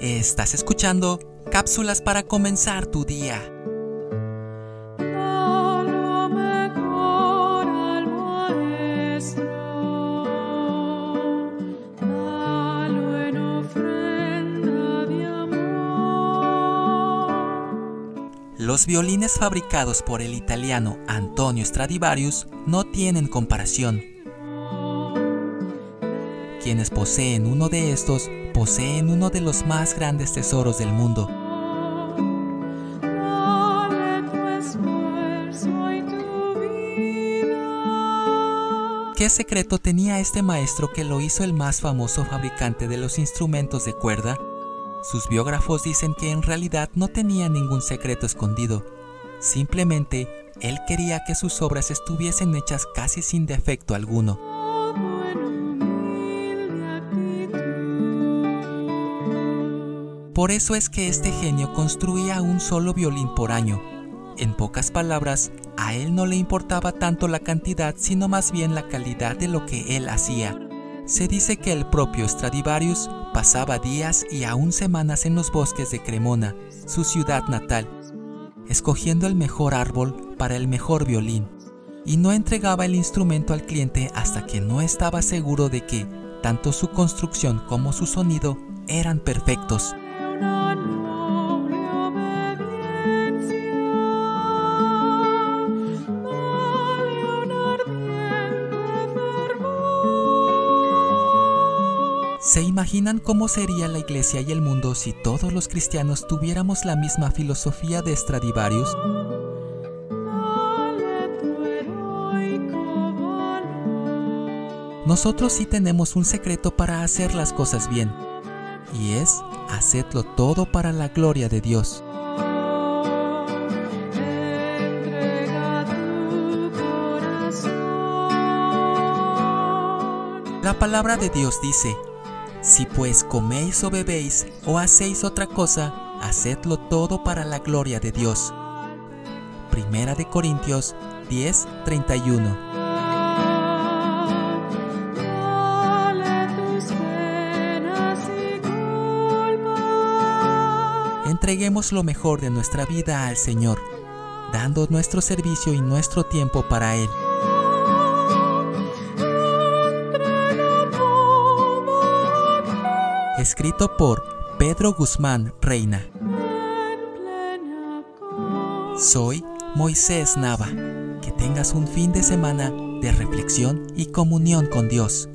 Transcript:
Estás escuchando cápsulas para comenzar tu día. Los violines fabricados por el italiano Antonio Stradivarius no tienen comparación. Quienes poseen uno de estos poseen uno de los más grandes tesoros del mundo. ¿Qué secreto tenía este maestro que lo hizo el más famoso fabricante de los instrumentos de cuerda? Sus biógrafos dicen que en realidad no tenía ningún secreto escondido. Simplemente, él quería que sus obras estuviesen hechas casi sin defecto alguno. Por eso es que este genio construía un solo violín por año. En pocas palabras, a él no le importaba tanto la cantidad, sino más bien la calidad de lo que él hacía. Se dice que el propio Stradivarius pasaba días y aún semanas en los bosques de Cremona, su ciudad natal, escogiendo el mejor árbol para el mejor violín, y no entregaba el instrumento al cliente hasta que no estaba seguro de que tanto su construcción como su sonido eran perfectos. ¿Se imaginan cómo sería la iglesia y el mundo si todos los cristianos tuviéramos la misma filosofía de Stradivarius? Nosotros sí tenemos un secreto para hacer las cosas bien, y es hacedlo todo para la gloria de Dios. La palabra de Dios dice, si pues coméis o bebéis o hacéis otra cosa, hacedlo todo para la gloria de Dios. Primera de Corintios 10, Entreguemos lo mejor de nuestra vida al Señor, dando nuestro servicio y nuestro tiempo para Él. Escrito por Pedro Guzmán Reina. Soy Moisés Nava. Que tengas un fin de semana de reflexión y comunión con Dios.